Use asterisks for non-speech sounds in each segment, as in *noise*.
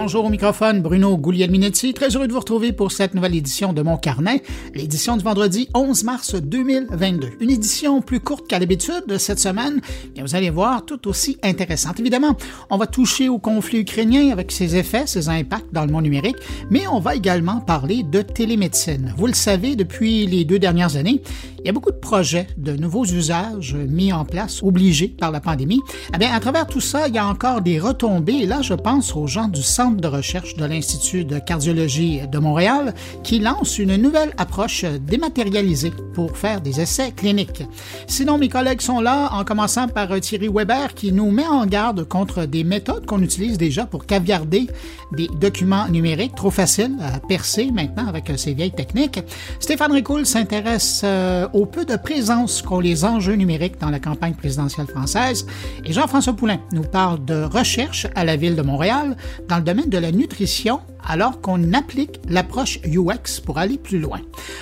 Bonjour au microphone, Bruno Guglielminetti. Très heureux de vous retrouver pour cette nouvelle édition de Mon Carnet, l'édition du vendredi 11 mars 2022. Une édition plus courte qu'à l'habitude cette semaine, et vous allez voir, tout aussi intéressante. Évidemment, on va toucher au conflit ukrainien avec ses effets, ses impacts dans le monde numérique, mais on va également parler de télémédecine. Vous le savez, depuis les deux dernières années, y a beaucoup de projets, de nouveaux usages mis en place, obligés par la pandémie. Eh bien, à travers tout ça, il y a encore des retombées, et là, je pense aux gens du Centre de recherche de l'Institut de cardiologie de Montréal qui lance une nouvelle approche dématérialisée pour faire des essais cliniques. Sinon, mes collègues sont là, en commençant par Thierry Weber qui nous met en garde contre des méthodes qu'on utilise déjà pour caviarder des documents numériques trop faciles à percer maintenant avec ces vieilles techniques. Stéphane Ricoul s'intéresse euh, peu de présence qu'ont les enjeux numériques dans la campagne présidentielle française. Et Jean-François Poulain nous parle de recherche à la ville de Montréal dans le domaine de la nutrition alors qu'on applique l'approche UX pour aller plus loin.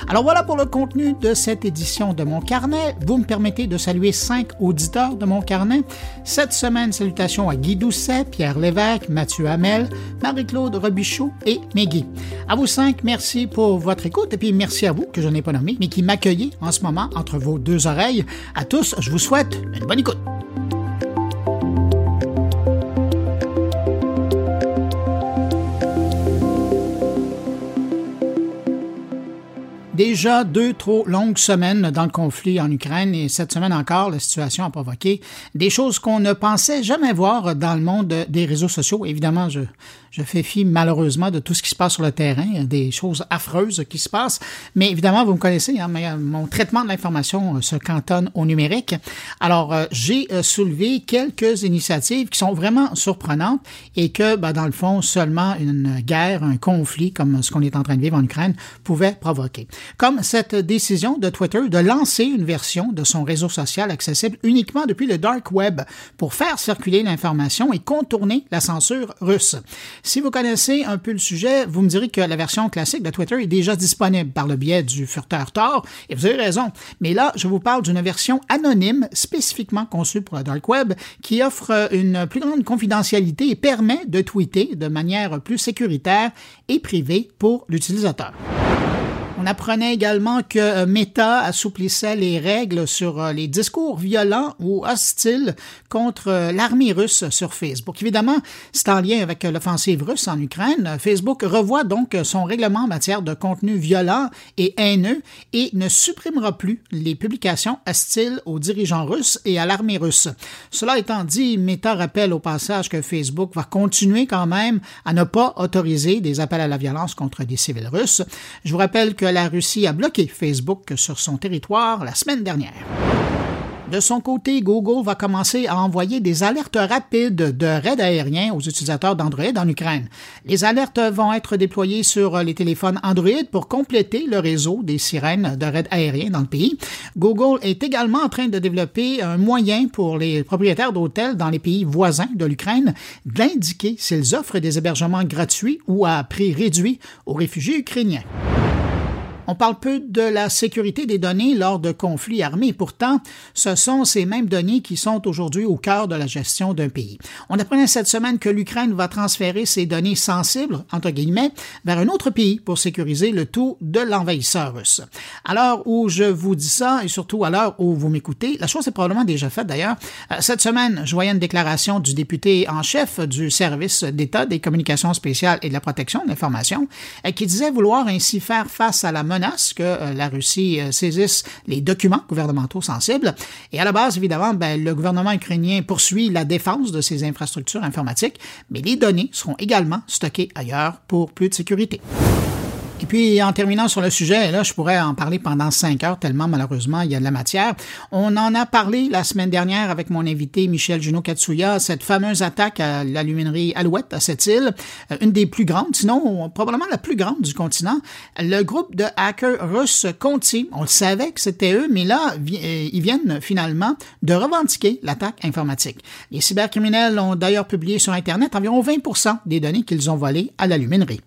Alors voilà pour le contenu de cette édition de mon carnet. Vous me permettez de saluer cinq auditeurs de mon carnet. Cette semaine, salutations à Guy Doucet, Pierre Lévesque, Mathieu Hamel, Marie-Claude Robichaud et Meggy. À vous cinq, merci pour votre écoute et puis merci à vous que je n'ai pas nommé, mais qui m'accueillez en ce moment entre vos deux oreilles. À tous, je vous souhaite une bonne écoute. Déjà deux trop longues semaines dans le conflit en Ukraine et cette semaine encore, la situation a provoqué des choses qu'on ne pensait jamais voir dans le monde des réseaux sociaux. Évidemment, je, je fais fi malheureusement de tout ce qui se passe sur le terrain, des choses affreuses qui se passent, mais évidemment, vous me connaissez, hein, mon traitement de l'information euh, se cantonne au numérique. Alors, euh, j'ai euh, soulevé quelques initiatives qui sont vraiment surprenantes et que, ben, dans le fond, seulement une guerre, un conflit comme ce qu'on est en train de vivre en Ukraine pouvait provoquer. Comme cette décision de Twitter de lancer une version de son réseau social accessible uniquement depuis le dark web pour faire circuler l'information et contourner la censure russe. Si vous connaissez un peu le sujet, vous me direz que la version classique de Twitter est déjà disponible par le biais du furteur Tor, et vous avez raison. Mais là, je vous parle d'une version anonyme spécifiquement conçue pour le dark web qui offre une plus grande confidentialité et permet de tweeter de manière plus sécuritaire et privée pour l'utilisateur. On apprenait également que euh, Meta assouplissait les règles sur euh, les discours violents ou hostiles contre euh, l'armée russe sur Facebook. Évidemment, c'est en lien avec l'offensive russe en Ukraine. Facebook revoit donc son règlement en matière de contenu violent et haineux et ne supprimera plus les publications hostiles aux dirigeants russes et à l'armée russe. Cela étant dit, Meta rappelle au passage que Facebook va continuer quand même à ne pas autoriser des appels à la violence contre des civils russes. Je vous rappelle que la Russie a bloqué Facebook sur son territoire la semaine dernière. De son côté, Google va commencer à envoyer des alertes rapides de raids aériens aux utilisateurs d'Android en Ukraine. Les alertes vont être déployées sur les téléphones Android pour compléter le réseau des sirènes de raids aériens dans le pays. Google est également en train de développer un moyen pour les propriétaires d'hôtels dans les pays voisins de l'Ukraine d'indiquer s'ils offrent des hébergements gratuits ou à prix réduit aux réfugiés ukrainiens. On parle peu de la sécurité des données lors de conflits armés. Pourtant, ce sont ces mêmes données qui sont aujourd'hui au cœur de la gestion d'un pays. On apprenait cette semaine que l'Ukraine va transférer ces données sensibles, entre guillemets, vers un autre pays pour sécuriser le tout de l'envahisseur russe. À l'heure où je vous dis ça, et surtout à l'heure où vous m'écoutez, la chose est probablement déjà faite d'ailleurs. Euh, cette semaine, je voyais une déclaration du député en chef du service d'État des communications spéciales et de la protection de l'information euh, qui disait vouloir ainsi faire face à la menace que euh, la Russie euh, saisisse les documents gouvernementaux sensibles. Et à la base, évidemment, ben, le gouvernement ukrainien poursuit la défense de ses infrastructures informatiques, mais les données seront également stockées ailleurs pour plus de sécurité. Et puis, en terminant sur le sujet, là, je pourrais en parler pendant cinq heures, tellement malheureusement, il y a de la matière. On en a parlé la semaine dernière avec mon invité Michel Juno Katsuya, cette fameuse attaque à l'aluminerie Alouette à cette île, euh, une des plus grandes, sinon probablement la plus grande du continent. Le groupe de hackers russes Conti, on le savait que c'était eux, mais là, euh, ils viennent finalement de revendiquer l'attaque informatique. Les cybercriminels ont d'ailleurs publié sur Internet environ 20 des données qu'ils ont volées à l'aluminerie.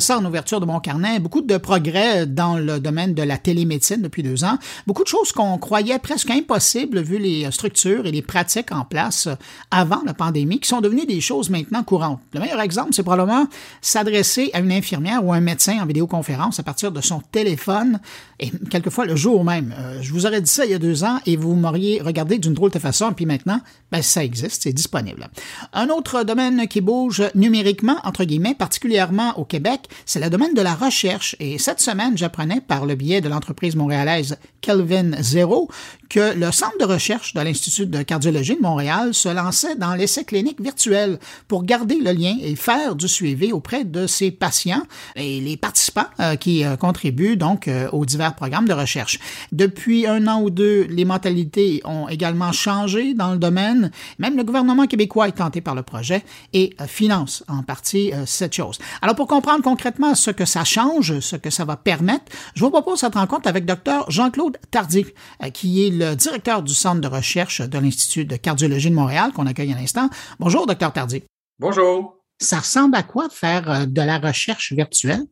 Ça en ouverture de mon carnet, beaucoup de progrès dans le domaine de la télémédecine depuis deux ans, beaucoup de choses qu'on croyait presque impossibles vu les structures et les pratiques en place avant la pandémie qui sont devenues des choses maintenant courantes. Le meilleur exemple, c'est probablement s'adresser à une infirmière ou un médecin en vidéoconférence à partir de son téléphone et quelquefois le jour même. Euh, je vous aurais dit ça il y a deux ans et vous m'auriez regardé d'une drôle de façon, puis maintenant, ben, ça existe, c'est disponible. Un autre domaine qui bouge numériquement, entre guillemets, particulièrement au Québec, c'est le domaine de la recherche. Et cette semaine, j'apprenais par le biais de l'entreprise montréalaise Kelvin Zero que le centre de recherche de l'Institut de cardiologie de Montréal se lançait dans l'essai clinique virtuel pour garder le lien et faire du suivi auprès de ses patients et les participants euh, qui euh, contribuent donc euh, aux divers programmes de recherche. Depuis un an ou deux, les mentalités ont également changé dans le domaine. Même le gouvernement québécois est tenté par le projet et finance en partie cette chose. Alors pour comprendre concrètement ce que ça change, ce que ça va permettre, je vous propose cette rencontre avec Dr Jean-Claude Tardy, qui est le directeur du Centre de recherche de l'Institut de cardiologie de Montréal, qu'on accueille à l'instant. Bonjour, docteur Tardy. Bonjour. Ça ressemble à quoi faire euh, de la recherche virtuelle?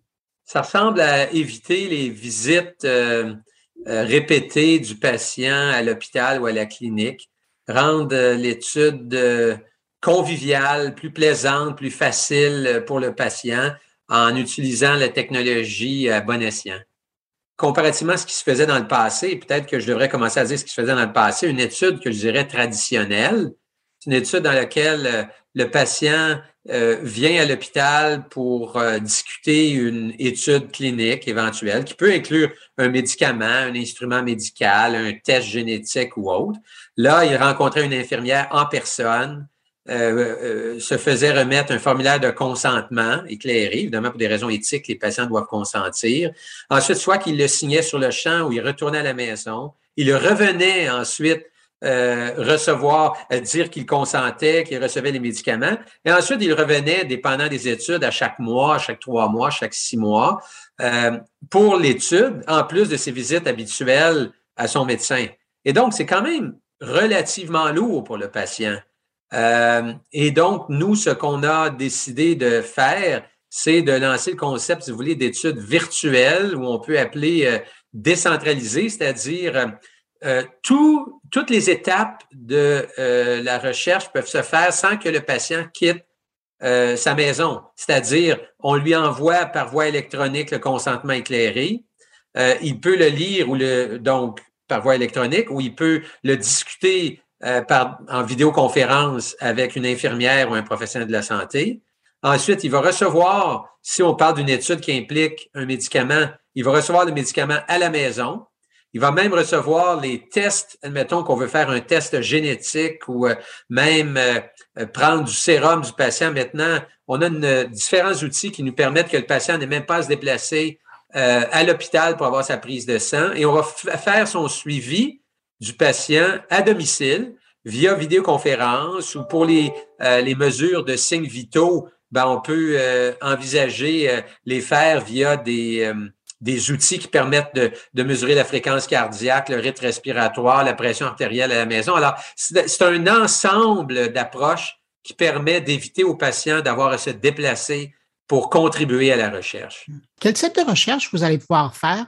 Ça ressemble à éviter les visites euh, euh, répétées du patient à l'hôpital ou à la clinique, rendre l'étude conviviale, plus plaisante, plus facile pour le patient en utilisant la technologie à bon escient comparativement à ce qui se faisait dans le passé, peut-être que je devrais commencer à dire ce qui se faisait dans le passé, une étude que je dirais traditionnelle, c'est une étude dans laquelle euh, le patient euh, vient à l'hôpital pour euh, discuter une étude clinique éventuelle qui peut inclure un médicament, un instrument médical, un test génétique ou autre. Là, il rencontrait une infirmière en personne euh, euh, se faisait remettre un formulaire de consentement éclairé, évidemment pour des raisons éthiques, les patients doivent consentir. Ensuite, soit qu'il le signait sur le champ ou il retournait à la maison, il revenait ensuite euh, recevoir, dire qu'il consentait, qu'il recevait les médicaments. Et ensuite, il revenait, dépendant des études, à chaque mois, chaque trois mois, chaque six mois, pour l'étude, en plus de ses visites habituelles à son médecin. Et donc, c'est quand même relativement lourd pour le patient. Euh, et donc, nous, ce qu'on a décidé de faire, c'est de lancer le concept, si vous voulez, d'études virtuelles ou on peut appeler euh, décentralisées, c'est-à-dire euh, toutes les étapes de la recherche peuvent se faire sans que le patient quitte sa maison. C'est-à-dire, on lui envoie par voie électronique le consentement éclairé. il peut le lire ou le donc par voie électronique ou il peut le discuter euh, par, en vidéoconférence avec une infirmière ou un professionnel de la santé. Ensuite, il va recevoir, si on parle d'une étude qui implique un médicament, il va recevoir le médicament à la maison. Il va même recevoir les tests, admettons qu'on veut faire un test génétique ou euh, même euh, prendre du sérum du patient. Maintenant, on a une, différents outils qui nous permettent que le patient n'ait même pas à se déplacer à l'hôpital pour avoir sa prise de sang et on va faire son suivi du patient à domicile via vidéoconférence ou pour les, euh, les mesures de signes vitaux, ben, on peut euh, envisager euh, les faire via des, des outils qui permettent de, de, mesurer la fréquence cardiaque, le rythme respiratoire, la pression artérielle à la maison. Alors, c'est un ensemble d'approches qui permet d'éviter aux patients d'avoir à se déplacer pour contribuer à la recherche. Quel type de recherche vous allez pouvoir faire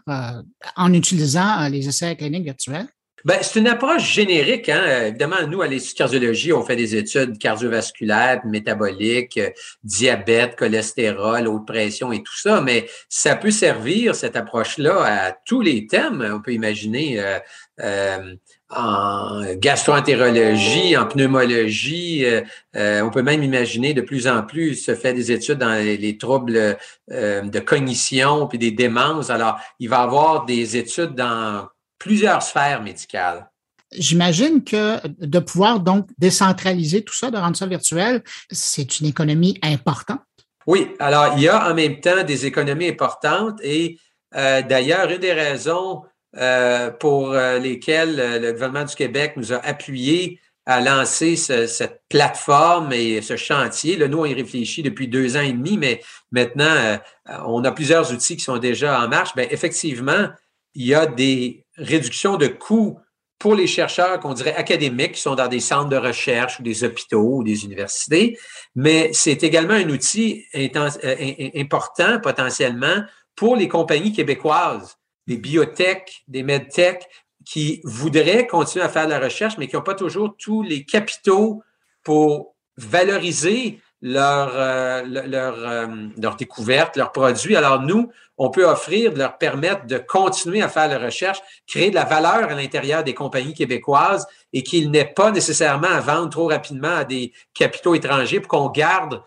en utilisant les essais cliniques virtuels? Ben, c'est une approche générique. Hein? Évidemment, nous, à l'Institut de cardiologie, on fait des études cardiovasculaires, métaboliques, euh, diabète, cholestérol, haute pression et tout ça, mais ça peut servir, cette approche-là, à tous les thèmes. On peut imaginer euh, euh, en gastroentérologie, en pneumologie. on peut même imaginer de plus en plus se fait des études dans les, troubles de cognition puis des démences. Alors, il va y avoir des études dans plusieurs sphères médicales. J'imagine que de pouvoir donc décentraliser tout ça, de rendre ça virtuel, c'est une économie importante. Oui, alors il y a en même temps des économies importantes et euh, d'ailleurs, une des raisons euh, pour euh, lesquelles le gouvernement du Québec nous a appuyés à lancer cette plateforme et ce chantier. Là, nous, on y réfléchit depuis deux ans et demi, mais maintenant, on a plusieurs outils qui sont déjà en marche. Bien, effectivement, il y a des réductions de coûts pour les chercheurs qu'on dirait académiques qui sont dans des centres de recherche ou des hôpitaux ou des universités, mais c'est également un outil euh, important potentiellement pour les compagnies québécoises, des biotech, des medtech qui voudraient continuer à faire de la recherche, mais qui n'ont pas toujours tous les capitaux pour valoriser leur, euh, leur, euh, leur découverte, leurs produits. Alors nous, on peut offrir, leur permettre de continuer à faire la recherche, créer de la valeur à l'intérieur des compagnies québécoises et qu'il n'ait pas nécessairement à vendre trop rapidement à des capitaux étrangers pour qu'on garde,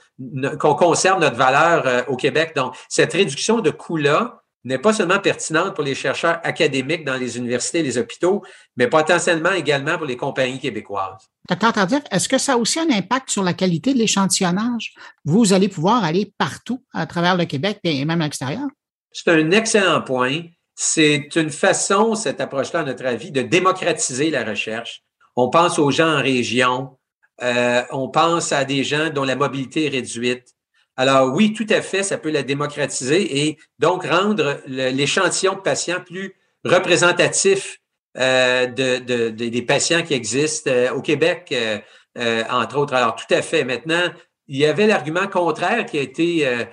qu'on conserve notre valeur euh, au Québec. Donc, cette réduction de coûts-là, n'est pas seulement pertinente pour les chercheurs académiques dans les universités et les hôpitaux, mais potentiellement également pour les compagnies québécoises. Docteur Tardif, est-ce que ça a aussi un impact sur la qualité de l'échantillonnage? Vous allez pouvoir aller partout à travers le Québec et même à l'extérieur? C'est un excellent point. C'est une façon, cette approche-là, à notre avis, de démocratiser la recherche. On pense aux gens en région, euh, on pense à des gens dont la mobilité est réduite. Alors oui, tout à fait, ça peut la démocratiser et donc rendre l'échantillon de patients plus représentatif euh, de, des patients qui existent euh, au Québec, euh, entre autres. Alors tout à fait. Maintenant, il y avait l'argument contraire qui a été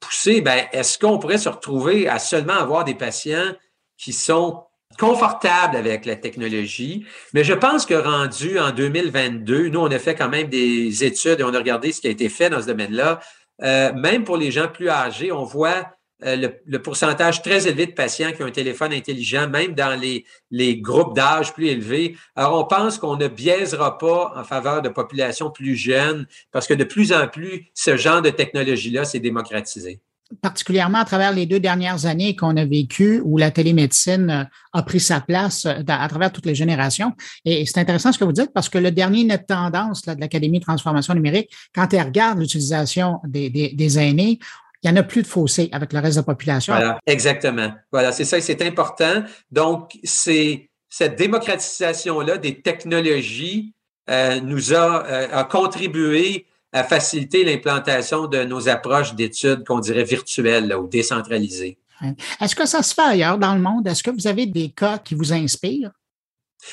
poussé. Ben, est-ce qu'on pourrait se retrouver à seulement avoir des patients qui sont confortables avec la technologie, mais je pense que rendu en 2022, nous, on a fait quand même des études et on a regardé ce qui a été fait dans ce domaine-là. Euh, même pour les gens plus âgés, on voit euh, le, pourcentage très élevé de patients qui ont un téléphone intelligent, même dans les, les groupes d'âge plus élevés. Alors, on pense qu'on ne biaisera pas en faveur de populations plus jeunes parce que de plus en plus, ce genre de technologie-là s'est démocratisé particulièrement à travers les deux dernières années qu'on a vécues, où la télémédecine euh, a pris sa place euh, à travers toutes les générations. Et c'est intéressant ce que vous dites parce que le dernier net tendance de l'Académie de transformation numérique, quand elle regarde l'utilisation des, des, aînés, il n'y en a plus de fossé avec le reste de la population. Exactement. Voilà, c'est ça, c'est important. Donc, cette démocratisation-là des technologies euh, nous a, a contribué à faciliter l'implantation de nos approches d'études qu'on dirait virtuelles ou décentralisées. Est-ce que ça se fait ailleurs dans le monde? Est-ce que vous avez des cas qui vous inspirent?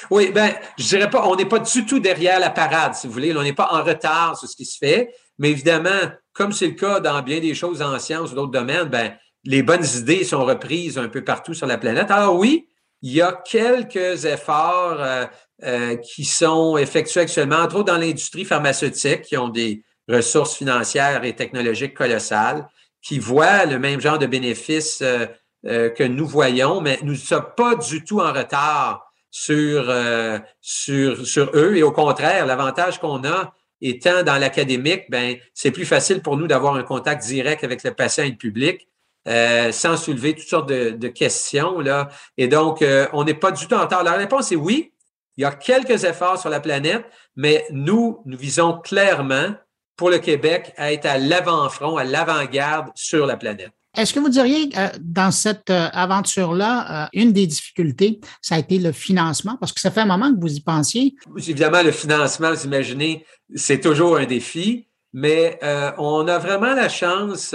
Oui, ben, je dirais pas, on n'est pas du tout derrière la parade, si vous voulez. On n'est pas en retard sur ce qui se fait. Mais évidemment, comme c'est le cas dans bien des choses en sciences ou d'autres domaines, ben, les bonnes idées sont reprises un peu partout sur la planète. Alors oui, il y a quelques efforts euh, euh, qui sont effectués actuellement, entre autres dans l'industrie pharmaceutique, qui ont des, ressources financières et technologiques colossales, qui voient le même genre de bénéfices euh, euh, que nous voyons, mais nous ne sommes pas du tout en retard sur, euh, sur, sur eux. Et au contraire, l'avantage qu'on a étant dans l'académique, ben, c'est plus facile pour nous d'avoir un contact direct avec le patient et le public. sans soulever toutes sortes de, de questions. Là. Et donc, on n'est pas du tout en retard. La réponse est oui. Il y a quelques efforts sur la planète, mais nous, nous visons clairement pour le Québec à être à l'avant-front, à l'avant-garde sur la planète. Est-ce que vous diriez, euh, dans cette euh, aventure-là, euh, une des difficultés, ça a été le financement? Parce que ça fait un moment que vous y pensiez. Évidemment, le financement, vous imaginez, c'est toujours un défi, mais on a vraiment la chance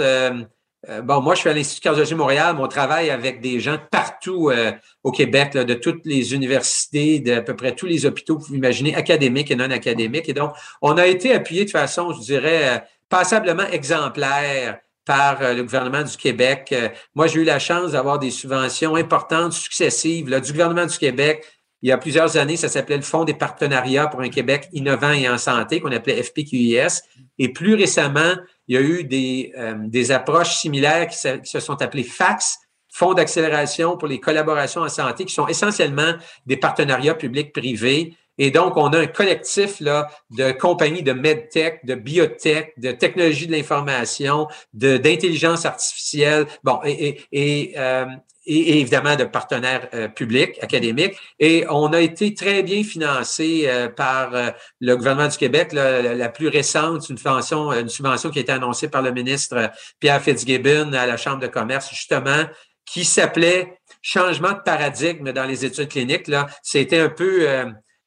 euh, bon, moi, je suis à l'Institut de cardiologie Montréal, mais on travaille avec des gens partout euh, au Québec, de toutes les universités, de à peu près tous les hôpitaux, vous pouvez imaginer, académiques et non académiques. Et donc, on a été appuyé de façon, je dirais, euh, passablement exemplaire par le gouvernement du Québec. moi, j'ai eu la chance d'avoir des subventions importantes, successives, là, du gouvernement du Québec. Il y a plusieurs années, ça s'appelait le Fonds des partenariats pour un Québec innovant et en santé, qu'on appelait FPQIS. Et plus récemment, il y a eu des, euh, des approches similaires qui se, sont appelées FAX, Fonds d'accélération pour les collaborations en santé, qui sont essentiellement des partenariats publics-privés. Et donc, on a un collectif là, de compagnies de medtech, de biotech, de technologie de l'information, d'intelligence artificielle. Bon, et, et, euh, et, évidemment de partenaires euh, publics, académiques. Et on a été très bien financé euh, par euh, le gouvernement du Québec. la, plus récente, une subvention, une subvention qui a été annoncée par le ministre Pierre Fitzgibbon à la Chambre de commerce, justement, qui s'appelait Changement de paradigme dans les études cliniques. Là, c'était un peu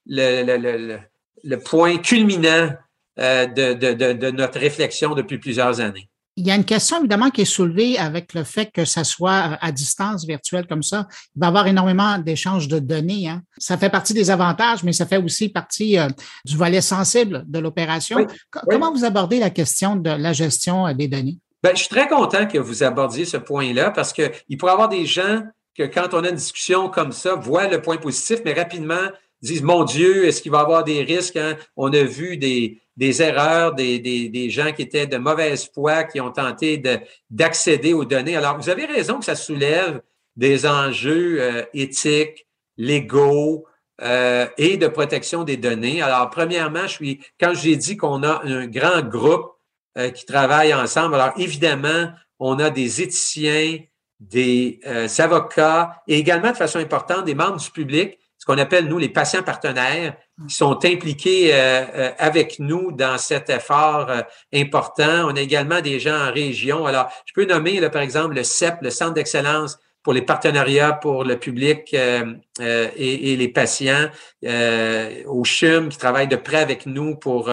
le, le, le, le, point culminant de, de, de, de notre réflexion depuis plusieurs années. Il y a une question évidemment qui est soulevée avec le fait que ça soit à distance virtuelle comme ça. Il va y avoir énormément d'échanges de données. Hein. Ça fait partie des avantages, mais ça fait aussi partie euh, du volet sensible de l'opération. Comment vous abordez la question de la gestion euh, des données? Ben, je suis très content que vous abordiez ce point-là parce qu'il pourrait y avoir des gens que quand on a une discussion comme ça, voient le point positif, mais rapidement disent Mon Dieu, est-ce qu'il va y avoir des risques? Hein? On a vu des, des erreurs, des, des, des, gens qui étaient de mauvaise foi, qui ont tenté d'accéder aux données. Alors, vous avez raison que ça soulève des enjeux euh, éthiques, légaux euh, et de protection des données. Alors, premièrement, je suis, quand j'ai dit qu'on a un grand groupe euh, qui travaille ensemble, alors évidemment, on a des éthiciens, des avocats et également de façon importante des membres du public qu'on appelle, nous, les patients partenaires, qui sont impliqués euh, euh, avec nous dans cet effort euh, important. On a également des gens en région. Alors, je peux nommer, par exemple, le CEP, le Centre d'excellence pour les partenariats pour le public euh, euh, et, et, les patients, euh, au CHUM qui travaille de près avec nous pour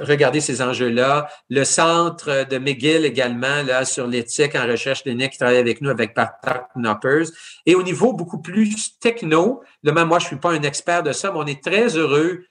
regarder ces enjeux-là, le centre de McGill également là sur l'éthique en recherche clinique qui travaille avec nous avec Patrick Knoppers. Et au niveau beaucoup plus techno, là, même moi je suis pas un expert de ça, mais on est très heureux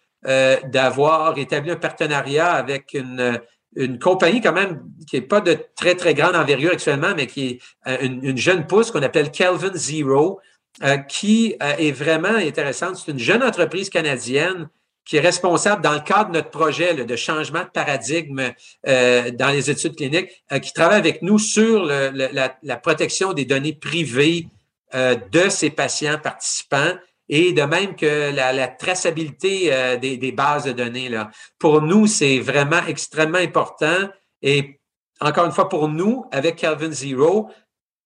d'avoir établi un partenariat avec une une compagnie quand même qui n'est pas de très, très grande envergure actuellement, mais qui est euh, une, jeune pousse qu'on appelle Kelvin Zero, euh, qui euh, est vraiment intéressante. C'est une jeune entreprise canadienne qui est responsable dans le cadre de notre projet de changement de paradigme dans les études cliniques, qui travaille avec nous sur la, la, protection des données privées de ces patients participants et de même que la, traçabilité euh, des, bases de données. Pour nous, c'est vraiment extrêmement important. Et encore une fois, pour nous, avec Calvin Zero,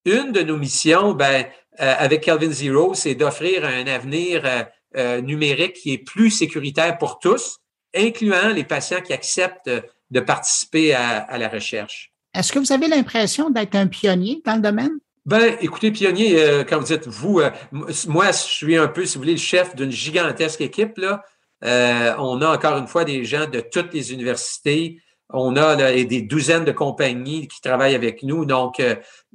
une de nos missions, ben, euh, avec Calvin Zero, c'est d'offrir un avenir euh, numérique qui est plus sécuritaire pour tous, incluant les patients qui acceptent de participer à la recherche. Est-ce que vous avez l'impression d'être un pionnier dans le domaine? Ben, écoutez, pionnier, euh, quand vous dites vous, euh, moi, je suis un peu, si vous voulez, le chef d'une gigantesque équipe. Là. Euh, on a encore une fois des gens de toutes les universités. On a là, des douzaines de compagnies qui travaillent avec nous. Donc,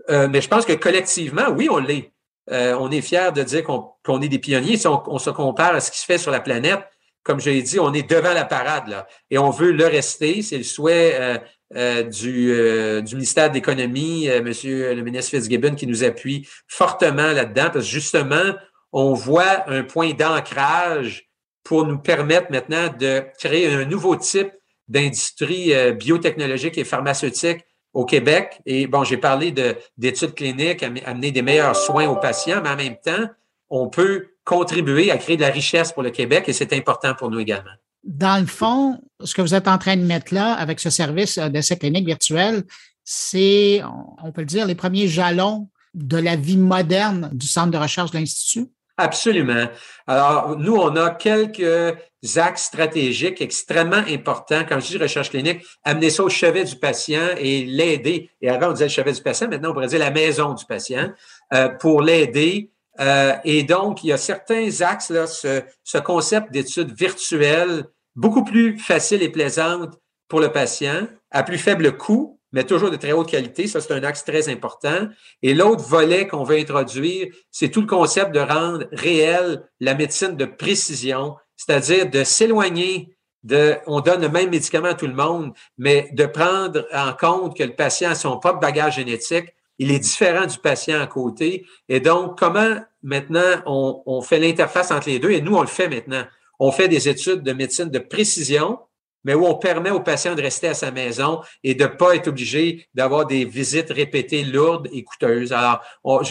mais je pense que collectivement, oui, on l'est. on est fiers de dire qu'on est des pionniers. Si on, se compare à ce qui se fait sur la planète, comme je l'ai dit, on est devant la parade là, et on veut le rester. C'est le souhait euh, du, euh, du, ministère de l'Économie, euh, Monsieur le ministre Fitzgibbon, qui nous appuie fortement là-dedans, parce que justement, on voit un point d'ancrage pour nous permettre maintenant de créer un nouveau type d'industrie biotechnologique et pharmaceutique au Québec. Et bon, j'ai parlé d'études cliniques, amener des meilleurs soins aux patients, mais en même temps, on peut contribuer à créer de la richesse pour le Québec et c'est important pour nous également dans le fond, ce que vous êtes en train de mettre là avec ce service euh, d'essai clinique virtuel, c'est, on peut le dire, les premiers jalons de la vie moderne du centre de recherche de l'Institut? Absolument. Alors, nous, on a quelques axes stratégiques extrêmement importants. Quand je dis recherche clinique, amener ça au chevet du patient et l'aider. Et avant, on disait le chevet du patient, maintenant, on pourrait dire la maison du patient euh, pour l'aider euh, et donc, il y a certains axes, là, ce, ce concept d'études virtuelles, beaucoup plus facile et plaisante pour le patient, à plus faible coût, mais toujours de très haute qualité. Ça, c'est un axe très important. Et l'autre volet qu'on veut introduire, c'est tout le concept de rendre réel la médecine de précision, c'est-à-dire de s'éloigner de, on donne le même médicament à tout le monde, mais de prendre en compte que le patient a son propre bagage génétique, il est différent du patient à côté. Et donc, comment maintenant on, fait l'interface entre les deux? Et nous, on le fait maintenant. On fait des études de médecine de précision, mais où on permet au patient de rester à sa maison et de ne pas être obligé d'avoir des visites répétées lourdes et coûteuses. Alors,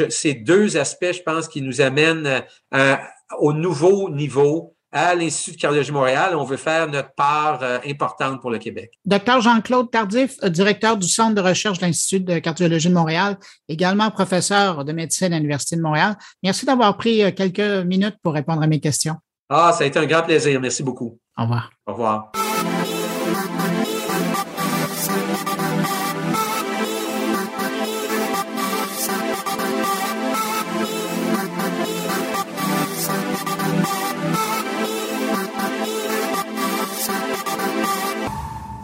ces deux aspects, je pense, qui nous amènent euh, au nouveau niveau à l'Institut de cardiologie Montréal, on veut faire notre part euh, importante pour le Québec. Docteur Jean-Claude Tardif, euh, directeur du Centre de recherche de l'Institut de cardiologie de Montréal, également professeur de médecine à l'Université de Montréal. Merci d'avoir pris euh, quelques minutes pour répondre à mes questions. Ah, ça a été un grand plaisir. Merci beaucoup. Au revoir. Au revoir.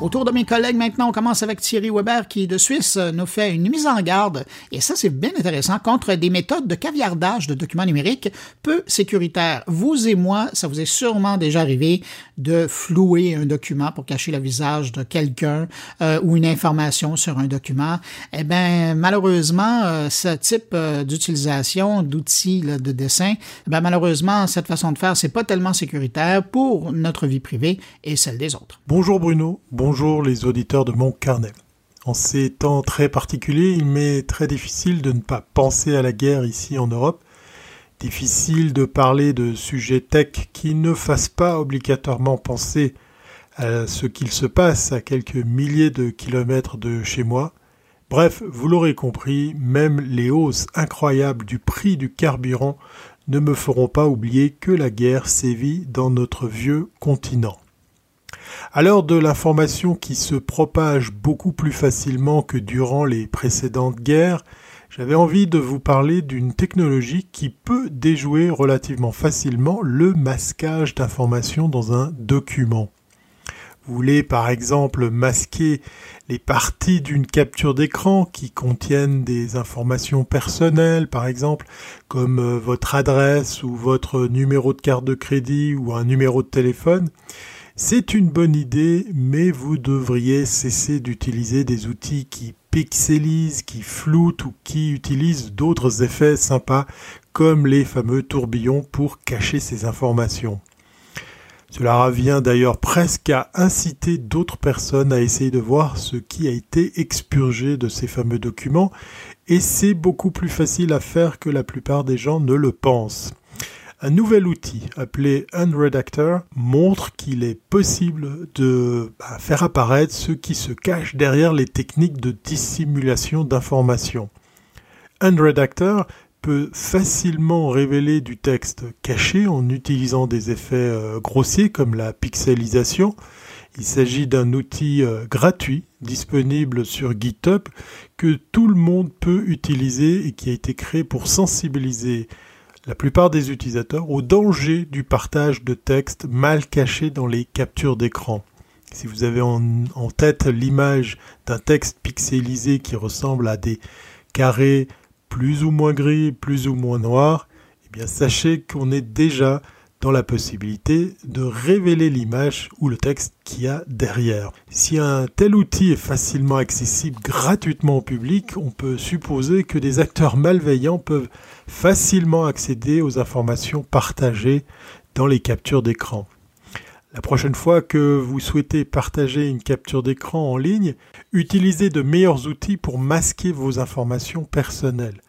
Autour de mes collègues maintenant, on commence avec Thierry Weber qui, de Suisse, nous fait une mise en garde, et ça c'est bien intéressant, contre des méthodes de caviardage de documents numériques peu sécuritaires. Vous et moi, ça vous est sûrement déjà arrivé de flouer un document pour cacher le visage de quelqu'un euh, ou une information sur un document. Eh bien, malheureusement, euh, ce type euh, d'utilisation d'outils de dessin, eh malheureusement, cette façon de faire, c'est pas tellement sécuritaire pour notre vie privée et celle des autres. Bonjour Bruno, bonjour les auditeurs de mon carnet. En ces temps très particuliers, il m'est très difficile de ne pas penser à la guerre ici en Europe. Difficile de parler de sujets tech qui ne fassent pas obligatoirement penser à ce qu'il se passe à quelques milliers de kilomètres de chez moi. Bref, vous l'aurez compris, même les hausses incroyables du prix du carburant ne me feront pas oublier que la guerre sévit dans notre vieux continent. À l'heure de l'information qui se propage beaucoup plus facilement que durant les précédentes guerres, j'avais envie de vous parler d'une technologie qui peut déjouer relativement facilement le masquage d'informations dans un document. Vous voulez par exemple masquer les parties d'une capture d'écran qui contiennent des informations personnelles, par exemple, comme euh, votre adresse ou votre numéro de carte de crédit ou un numéro de téléphone. C'est une bonne idée, mais vous devriez cesser d'utiliser des outils qui pixelisent, qui floutent ou qui utilisent d'autres effets sympas comme les fameux tourbillons pour cacher ces informations. Cela revient d'ailleurs presque à inciter d'autres personnes à essayer de voir ce qui a été expurgé de ces fameux documents, et c'est beaucoup plus facile à faire que la plupart des gens ne le pensent. Un nouvel outil appelé Unredactor montre qu'il est possible de bah, faire apparaître ce qui se cache derrière les techniques de dissimulation d'informations. Unredactor peut facilement révéler du texte caché en utilisant des effets euh, grossiers comme la pixelisation. Il s'agit d'un outil euh, gratuit disponible sur GitHub que tout le monde peut utiliser et qui a été créé pour sensibiliser la plupart des utilisateurs au danger du partage de texte mal caché dans les captures d'écran. Si vous avez en, tête l'image d'un texte pixelisé qui ressemble à des carrés plus ou moins gris, plus ou moins noirs, eh bien sachez qu'on est déjà dans la possibilité de révéler l'image ou le texte qu'il y a derrière. Si un tel outil est facilement accessible gratuitement au public, on peut supposer que des acteurs malveillants peuvent facilement accéder aux informations partagées dans les captures d'écran. La prochaine fois que vous souhaitez partager une capture d'écran en ligne, utilisez de meilleurs outils pour masquer vos informations personnelles.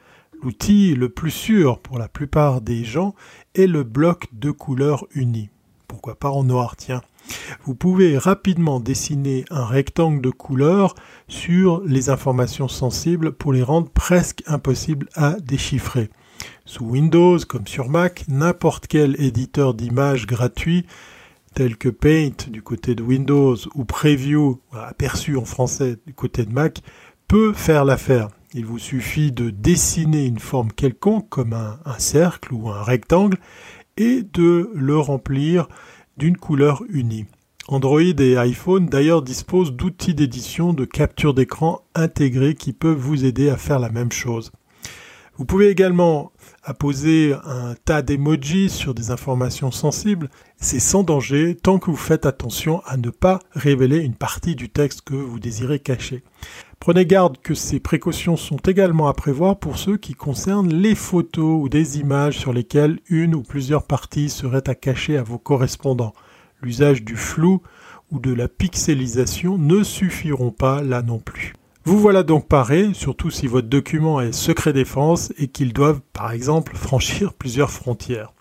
L'outil le plus sûr pour la plupart des gens est le bloc de couleur uni. Pourquoi pas en noir, tiens. Vous pouvez rapidement dessiner un rectangle de couleur sur les informations sensibles pour les rendre presque impossibles à déchiffrer. Sous Windows comme sur Mac, n'importe quel éditeur d'images gratuit tel que Paint du côté de Windows ou Preview, aperçu en français du côté de Mac, peut faire l'affaire. Il vous suffit de dessiner une forme quelconque comme un, cercle ou un rectangle et de le remplir d'une couleur unie. Android et iPhone d'ailleurs disposent d'outils d'édition de capture d'écran intégrés qui peuvent vous aider à faire la même chose. Vous pouvez également apposer un tas d'emojis sur des informations sensibles. C'est sans danger tant que vous faites attention à ne pas révéler une partie du texte que vous désirez cacher. Prenez garde que ces précautions sont également à prévoir pour ceux qui concernent les photos ou des images sur lesquelles une ou plusieurs parties seraient à cacher à vos correspondants. L'usage du flou ou de la pixelisation ne suffiront pas là non plus. Vous voilà donc paré, surtout si votre document est secret défense et qu'il doit par exemple *laughs* franchir plusieurs frontières.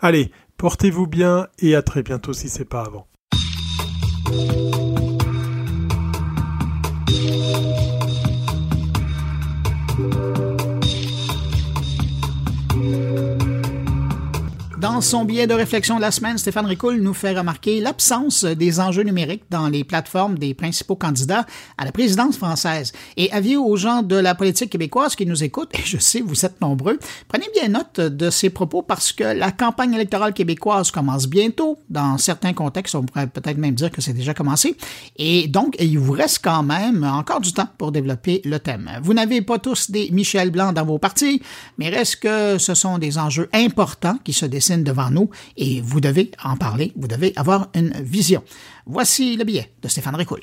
Allez, portez-vous bien et à très bientôt si c'est pas avant. Dans Dans son billet de réflexion de la semaine, Stéphane Ricoul nous fait remarquer l'absence des enjeux numériques dans les plateformes des principaux candidats à la présidence française. Et avis aux gens de la politique québécoise qui nous écoutent, et je sais, vous êtes nombreux, prenez bien note de ces propos parce que la campagne électorale québécoise commence bientôt. Dans certains contextes, on pourrait peut-être même dire que c'est déjà commencé. Et donc, il vous reste quand même encore du temps pour développer le thème. Vous n'avez pas tous des Michel Blanc dans vos partis, mais reste que ce sont des enjeux importants qui se dessinent devant nous et vous devez en parler, vous devez avoir une vision. Voici le billet de Stéphane Ricoul.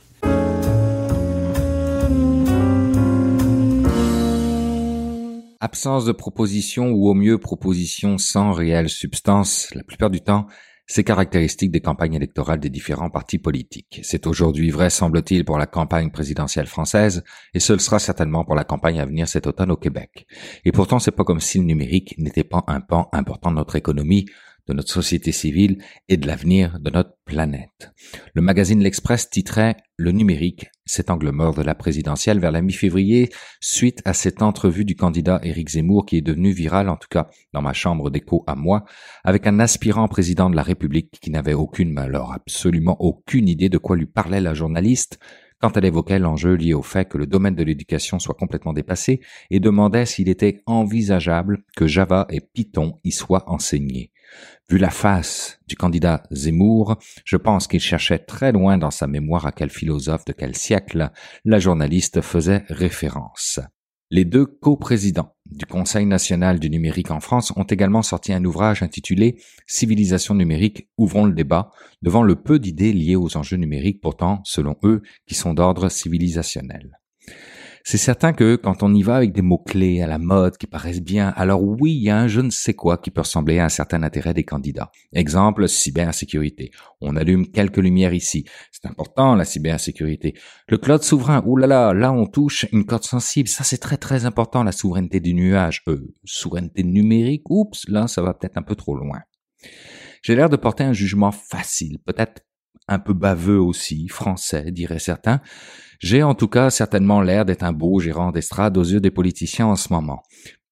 Absence de proposition ou au mieux proposition sans réelle substance, la plupart du temps, c'est caractéristique des campagnes électorales des différents partis politiques. C'est aujourd'hui vrai, semble-t-il, pour la campagne présidentielle française, et ce le sera certainement pour la campagne à venir cet automne au Québec. Et pourtant, c'est pas comme si le numérique n'était pas un pan important de notre économie, de notre société civile et de l'avenir de notre planète. Le magazine L'Express titrait Le numérique, cet angle mort de la présidentielle vers la mi-février, suite à cette entrevue du candidat Éric Zemmour qui est devenu viral, en tout cas dans ma chambre d'écho à moi, avec un aspirant président de la République qui n'avait aucune, alors absolument aucune idée de quoi lui parlait la journaliste, quand elle évoquait l'enjeu lié au fait que le domaine de l'éducation soit complètement dépassé et demandait s'il était envisageable que Java et Python y soient enseignés. Vu la face du candidat Zemmour, je pense qu'il cherchait très loin dans sa mémoire à quel philosophe de quel siècle la journaliste faisait référence. Les deux coprésidents du Conseil national du numérique en France ont également sorti un ouvrage intitulé Civilisation numérique, ouvrons le débat, devant le peu d'idées liées aux enjeux numériques pourtant, selon eux, qui sont d'ordre civilisationnel. C'est certain que quand on y va avec des mots-clés à la mode qui paraissent bien, alors oui, il y a un je ne sais quoi qui peut ressembler à un certain intérêt des candidats. Exemple, cybersécurité. On allume quelques lumières ici. C'est important, la cybersécurité. Le cloud souverain, oulala, là, là, on touche une corde sensible. Ça, c'est très très important, la souveraineté du nuage. Euh, souveraineté numérique, oups, là, ça va peut-être un peu trop loin. J'ai l'air de porter un jugement facile, peut-être un peu baveux aussi, français, diraient certains, j'ai en tout cas certainement l'air d'être un beau gérant d'estrade aux yeux des politiciens en ce moment.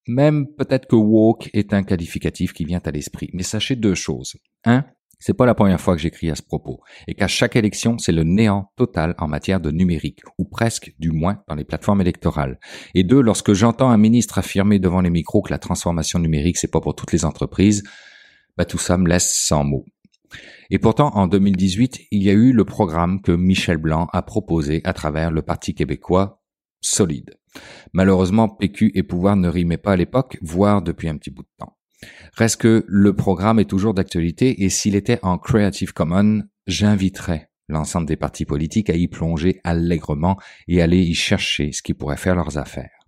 Même peut-être que woke est un qualificatif qui vient à l'esprit. Mais sachez deux choses. Un, c'est pas la première fois que j'écris à ce propos, et qu'à chaque élection, c'est le néant total en matière de numérique, ou presque, du moins, dans les plateformes électorales. Et deux, lorsque j'entends un ministre affirmer devant les micros que la transformation numérique, c'est pas pour toutes les entreprises, bah tout ça me laisse sans mots. Et pourtant, en 2018, il y a eu le programme que Michel Blanc a proposé à travers le Parti québécois Solide. Malheureusement, PQ et pouvoir ne rimaient pas à l'époque, voire depuis un petit bout de temps. Reste que le programme est toujours d'actualité et s'il était en Creative Commons, j'inviterais l'ensemble des partis politiques à y plonger allègrement et aller y chercher ce qui pourrait faire leurs affaires.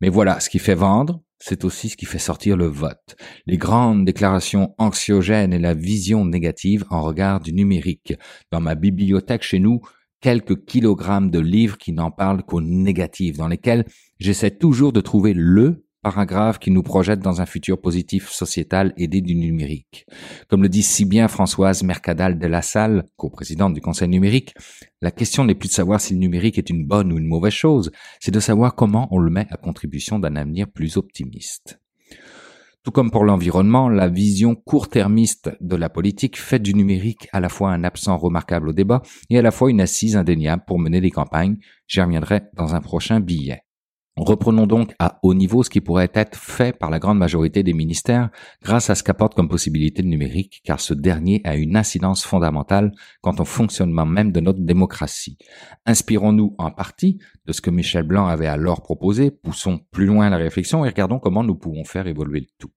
Mais voilà, ce qui fait vendre, c'est aussi ce qui fait sortir le vote. Les grandes déclarations anxiogènes et la vision négative en regard du numérique. Dans ma bibliothèque chez nous, quelques kilogrammes de livres qui n'en parlent qu'au négatif, dans lesquels j'essaie toujours de trouver le paragraphe qui nous projette dans un futur positif sociétal aidé du numérique. Comme le dit si bien Françoise Mercadal de la Salle, coprésidente du Conseil numérique, la question n'est plus de savoir si le numérique est une bonne ou une mauvaise chose, c'est de savoir comment on le met à contribution d'un avenir plus optimiste. Tout comme pour l'environnement, la vision court-termiste de la politique fait du numérique à la fois un absent remarquable au débat et à la fois une assise indéniable pour mener des campagnes. J'y reviendrai dans un prochain billet. Reprenons donc à haut niveau ce qui pourrait être fait par la grande majorité des ministères grâce à ce qu'apporte comme possibilité le numérique, car ce dernier a une incidence fondamentale quant au fonctionnement même de notre démocratie. Inspirons-nous en partie de ce que Michel Blanc avait alors proposé, poussons plus loin la réflexion et regardons comment nous pouvons faire évoluer le tout.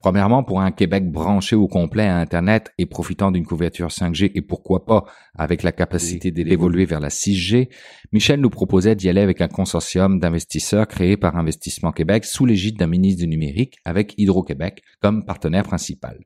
Premièrement, pour un Québec branché au complet à Internet et profitant d'une couverture 5G et pourquoi pas avec la capacité d'évoluer vers la 6G, Michel nous proposait d'y aller avec un consortium d'investisseurs créé par Investissement Québec sous l'égide d'un ministre du numérique avec Hydro-Québec comme partenaire principal.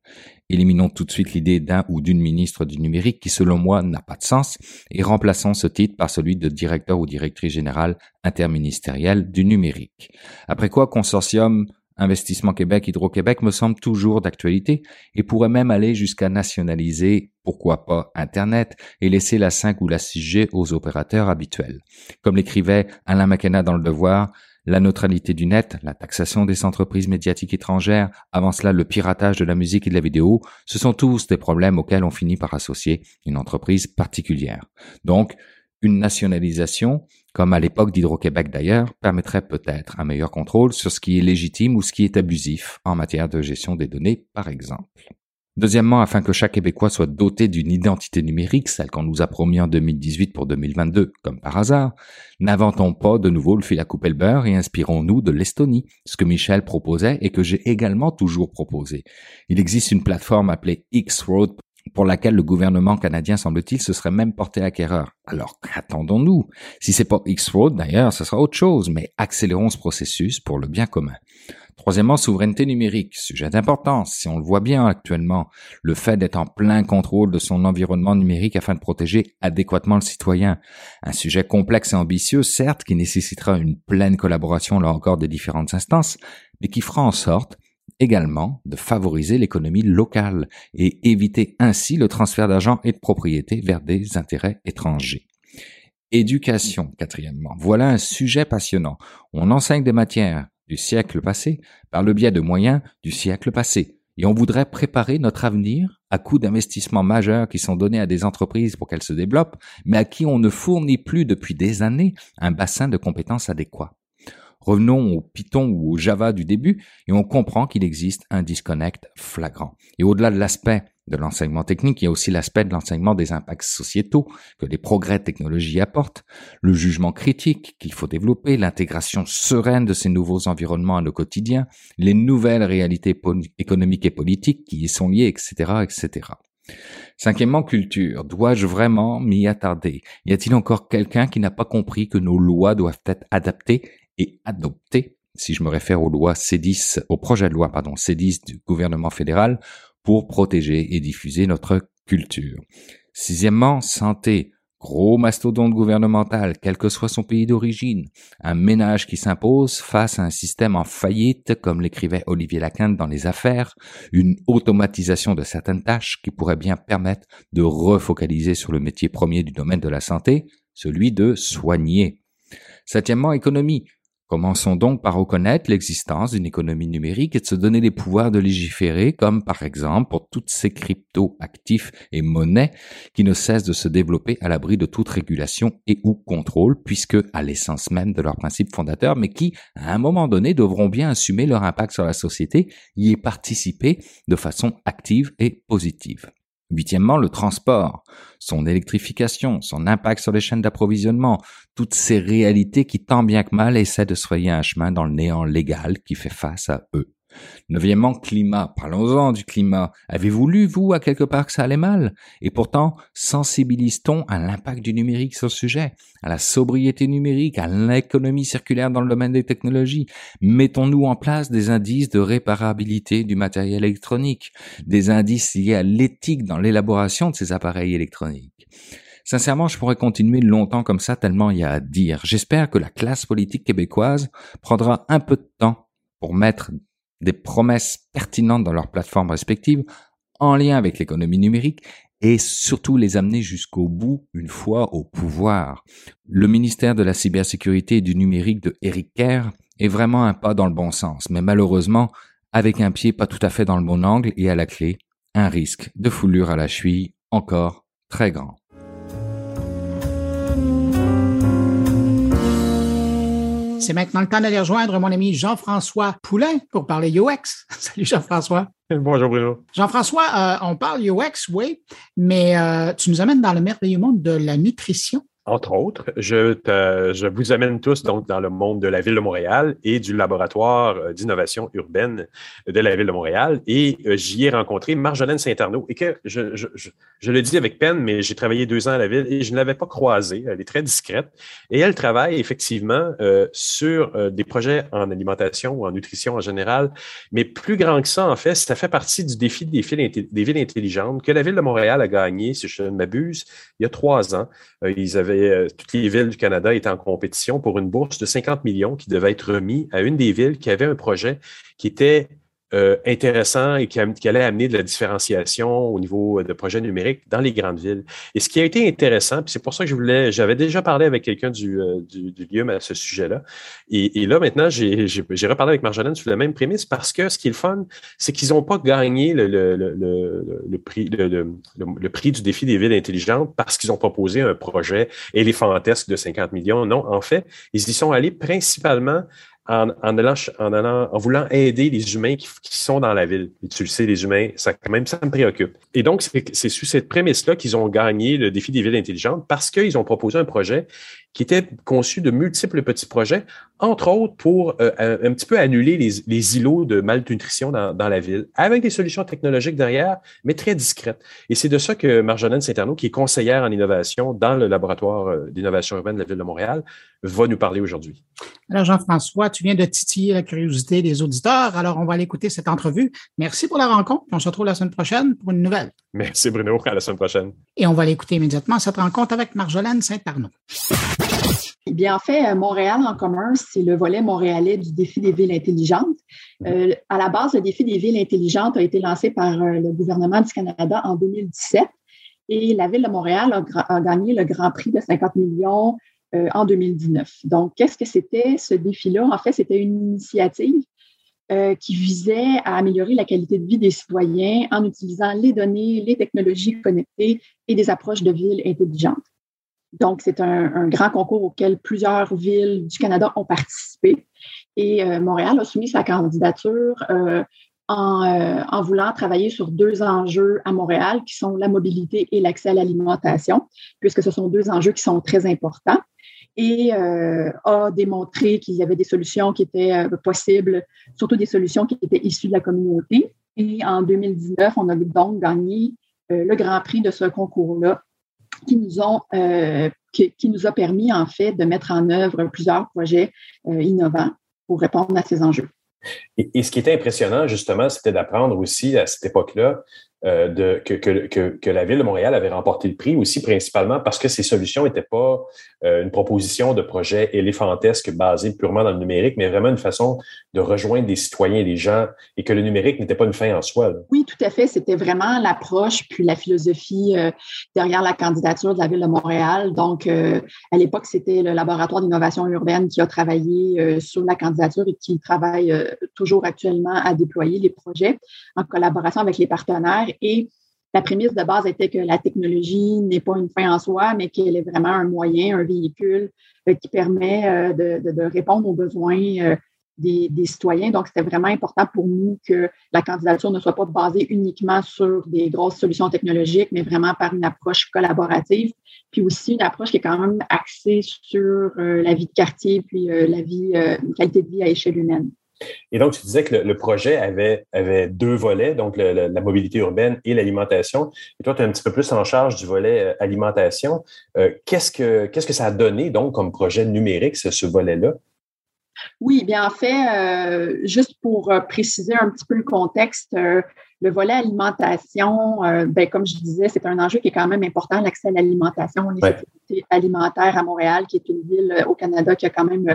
Éliminons tout de suite l'idée d'un ou d'une ministre du numérique qui selon moi n'a pas de sens et remplaçons ce titre par celui de directeur ou directrice générale interministérielle du numérique. Après quoi, consortium Investissement Québec, Hydro-Québec me semble toujours d'actualité et pourrait même aller jusqu'à nationaliser, pourquoi pas, Internet et laisser la 5 ou la 6G aux opérateurs habituels. Comme l'écrivait Alain McKenna dans Le Devoir, la neutralité du net, la taxation des entreprises médiatiques étrangères, avant cela le piratage de la musique et de la vidéo, ce sont tous des problèmes auxquels on finit par associer une entreprise particulière. Donc, une nationalisation, comme à l'époque d'Hydro-Québec d'ailleurs, permettrait peut-être un meilleur contrôle sur ce qui est légitime ou ce qui est abusif en matière de gestion des données, par exemple. Deuxièmement, afin que chaque Québécois soit doté d'une identité numérique, celle qu'on nous a promis en 2018 pour 2022, comme par hasard, n'inventons pas de nouveau le fil à couper le beurre et inspirons-nous de l'Estonie, ce que Michel proposait et que j'ai également toujours proposé. Il existe une plateforme appelée X-Road pour laquelle le gouvernement canadien, semble-t-il, se serait même porté acquéreur. Alors, qu'attendons-nous? Si c'est pas X-Road, d'ailleurs, ce sera autre chose, mais accélérons ce processus pour le bien commun. Troisièmement, souveraineté numérique, sujet d'importance. Si on le voit bien actuellement, le fait d'être en plein contrôle de son environnement numérique afin de protéger adéquatement le citoyen. Un sujet complexe et ambitieux, certes, qui nécessitera une pleine collaboration là encore des différentes instances, mais qui fera en sorte également de favoriser l'économie locale et éviter ainsi le transfert d'argent et de propriété vers des intérêts étrangers. Éducation, quatrièmement. Voilà un sujet passionnant. On enseigne des matières du siècle passé par le biais de moyens du siècle passé. Et on voudrait préparer notre avenir à coup d'investissements majeurs qui sont donnés à des entreprises pour qu'elles se développent, mais à qui on ne fournit plus depuis des années un bassin de compétences adéquat. Revenons au Python ou au Java du début et on comprend qu'il existe un disconnect flagrant. Et au-delà de l'aspect de l'enseignement technique, il y a aussi l'aspect de l'enseignement des impacts sociétaux que les progrès technologiques apportent, le jugement critique qu'il faut développer, l'intégration sereine de ces nouveaux environnements à nos quotidiens, les nouvelles réalités économiques et politiques qui y sont liées, etc., etc. Cinquièmement, culture. Dois-je vraiment m'y attarder? Y a-t-il encore quelqu'un qui n'a pas compris que nos lois doivent être adaptées et adoptées si je me réfère aux lois C10, au projet de loi, pardon, C10 du gouvernement fédéral, pour protéger et diffuser notre culture. Sixièmement, santé. Gros mastodonte gouvernemental, quel que soit son pays d'origine. Un ménage qui s'impose face à un système en faillite, comme l'écrivait Olivier Lacan dans Les Affaires. Une automatisation de certaines tâches qui pourrait bien permettre de refocaliser sur le métier premier du domaine de la santé, celui de soigner. Septièmement, économie. Commençons donc par reconnaître l'existence d'une économie numérique et de se donner les pouvoirs de légiférer, comme par exemple pour toutes ces crypto-actifs et monnaies qui ne cessent de se développer à l'abri de toute régulation et ou contrôle, puisque à l'essence même de leurs principes fondateurs, mais qui, à un moment donné, devront bien assumer leur impact sur la société, y participer de façon active et positive. Huitièmement, le transport, son électrification, son impact sur les chaînes d'approvisionnement, toutes ces réalités qui tant bien que mal essaient de se un chemin dans le néant légal qui fait face à eux. Neuvièmement, climat. Parlons-en du climat. Avez-vous lu, vous, à quelque part que ça allait mal? Et pourtant, sensibilise-t-on à l'impact du numérique sur le sujet, à la sobriété numérique, à l'économie circulaire dans le domaine des technologies? Mettons-nous en place des indices de réparabilité du matériel électronique, des indices liés à l'éthique dans l'élaboration de ces appareils électroniques. Sincèrement, je pourrais continuer longtemps comme ça tellement il y a à dire. J'espère que la classe politique québécoise prendra un peu de temps pour mettre des promesses pertinentes dans leurs plateformes respectives en lien avec l'économie numérique et surtout les amener jusqu'au bout une fois au pouvoir. Le ministère de la cybersécurité et du numérique de Eric Kerr est vraiment un pas dans le bon sens, mais malheureusement avec un pied pas tout à fait dans le bon angle et à la clé, un risque de foulure à la cheville encore très grand. C'est maintenant le temps d'aller rejoindre mon ami Jean-François Poulain pour parler UX. *laughs* Salut Jean-François. Bonjour Bruno. Jean-François, euh, on parle UX, oui, mais euh, tu nous amènes dans le merveilleux monde de la nutrition entre autres. Je, vous amène tous donc dans le monde de la Ville de Montréal et du laboratoire euh, d'innovation urbaine de la Ville de Montréal. Et euh, j'y ai rencontré Marjolaine Saint-Arnaud et que je, le dis avec peine, mais j'ai travaillé deux ans à la Ville et je ne l'avais pas croisée. Elle est très discrète et elle travaille effectivement euh, sur des projets en alimentation ou en nutrition en général. Mais plus grand que ça, en fait, ça fait partie du défi des villes intelligentes que la Ville de Montréal a gagné, si je ne m'abuse, il y a trois ans. ils avaient euh, toutes les villes du Canada étaient en compétition pour une bourse de 50 millions qui devait être remis à une des villes qui avait un projet qui était euh, intéressant et qui, allait amener de la différenciation au niveau de projets numériques dans les grandes villes. Et ce qui a été intéressant, puis c'est pour ça que je voulais, j'avais déjà parlé avec quelqu'un du, euh, du, du à ce sujet-là. Et, là, maintenant, j'ai reparlé avec Marjolaine sur la même prémisse parce que ce qui est le fun, c'est qu'ils n'ont pas gagné le, le, le, le prix, le, prix du défi des villes intelligentes parce qu'ils ont proposé un projet éléphantesque de 50 millions. Non, en fait, ils y sont allés principalement en, allant, en, voulant aider les humains qui, sont dans la ville. Et tu le sais, les humains, ça même, ça me préoccupe. Et donc, c'est sous cette prémisse-là qu'ils ont gagné le défi des villes intelligentes parce qu'ils ont proposé un projet qui était conçu de multiples petits projets, entre autres pour euh, un, petit peu annuler les, îlots de malnutrition dans, dans, la ville, avec des solutions technologiques derrière, mais très discrètes. Et c'est de ça que Marjolaine Saint-Arnaud, qui est conseillère en innovation dans le laboratoire euh, d'innovation urbaine de la ville de Montréal, va nous parler aujourd'hui. Alors, Jean-François, tu viens de titiller la curiosité des auditeurs. Alors, on va aller écouter cette entrevue. Merci pour la rencontre. On se retrouve la semaine prochaine pour une nouvelle. *laughs* Merci, Bruno. À la semaine prochaine. Et on va aller écouter immédiatement cette rencontre avec Marjolaine Saint-Arnaud. Eh bien, en fait, euh, Montréal en commun, c'est le volet montréalais du défi des villes intelligentes. Euh, à la base, le défi des villes intelligentes a été lancé par euh, le gouvernement du Canada en 2017 et la ville de Montréal a, gagné le grand prix de 50 millions en 2019. Donc, qu'est-ce que c'était ce défi-là? En fait, c'était une initiative qui visait à améliorer la qualité de vie des citoyens en utilisant les données, les technologies connectées et des approches de villes intelligentes. Donc, c'est un, grand concours auquel plusieurs villes du Canada ont participé. Et euh, Montréal a soumis sa candidature euh, euh, en, voulant travailler sur deux enjeux à Montréal, qui sont la mobilité et l'accès à l'alimentation, puisque ce sont deux enjeux qui sont très importants. Et a démontré qu'il y avait des solutions qui étaient possibles, surtout des solutions qui étaient issues de la communauté. Et en 2019, on a donc gagné le grand prix de ce concours-là qui nous ont euh, qui, nous a permis en fait de mettre en œuvre plusieurs projets euh, innovants pour répondre à ces enjeux. et, ce qui était impressionnant, justement, c'était d'apprendre aussi à cette époque-là euh, de, que, la Ville de Montréal avait remporté le prix aussi principalement parce que ces solutions n'étaient pas euh, une proposition de projet éléphantesque basé purement dans le numérique, mais vraiment une façon de rejoindre des citoyens, des gens, et que le numérique n'était pas une fin en soi. Oui, tout à fait. C'était vraiment l'approche puis la philosophie euh, derrière la candidature de la Ville de Montréal. Donc, à l'époque, c'était le laboratoire d'innovation urbaine qui a travaillé sur la candidature et qui travaille toujours actuellement à déployer les projets en collaboration avec les partenaires et la prémisse de base était que la technologie n'est pas une fin en soi, mais qu'elle est vraiment un moyen, un véhicule euh, qui permet euh, de, répondre aux besoins euh, des, citoyens. Donc, c'était vraiment important pour nous que la candidature ne soit pas basée uniquement sur des grosses solutions technologiques, mais vraiment par une approche collaborative, puis aussi une approche qui est quand même axée sur la vie de quartier, puis la vie, qualité de vie à échelle humaine. Et donc, tu disais que le, projet avait, avait deux volets, donc la mobilité urbaine et l'alimentation. Et toi, tu es un petit peu plus en charge du volet euh, alimentation. Euh, qu'est-ce, que, qu'est-ce que ça a donné, donc, comme projet numérique, ce, volet-là? Oui, bien en fait, euh, juste pour préciser un petit peu le contexte, le volet alimentation, ben, comme je disais, c'est un enjeu qui est quand même important, l'accès à l'alimentation, les sécurités alimentaires à Montréal, qui est une ville au Canada qui a quand même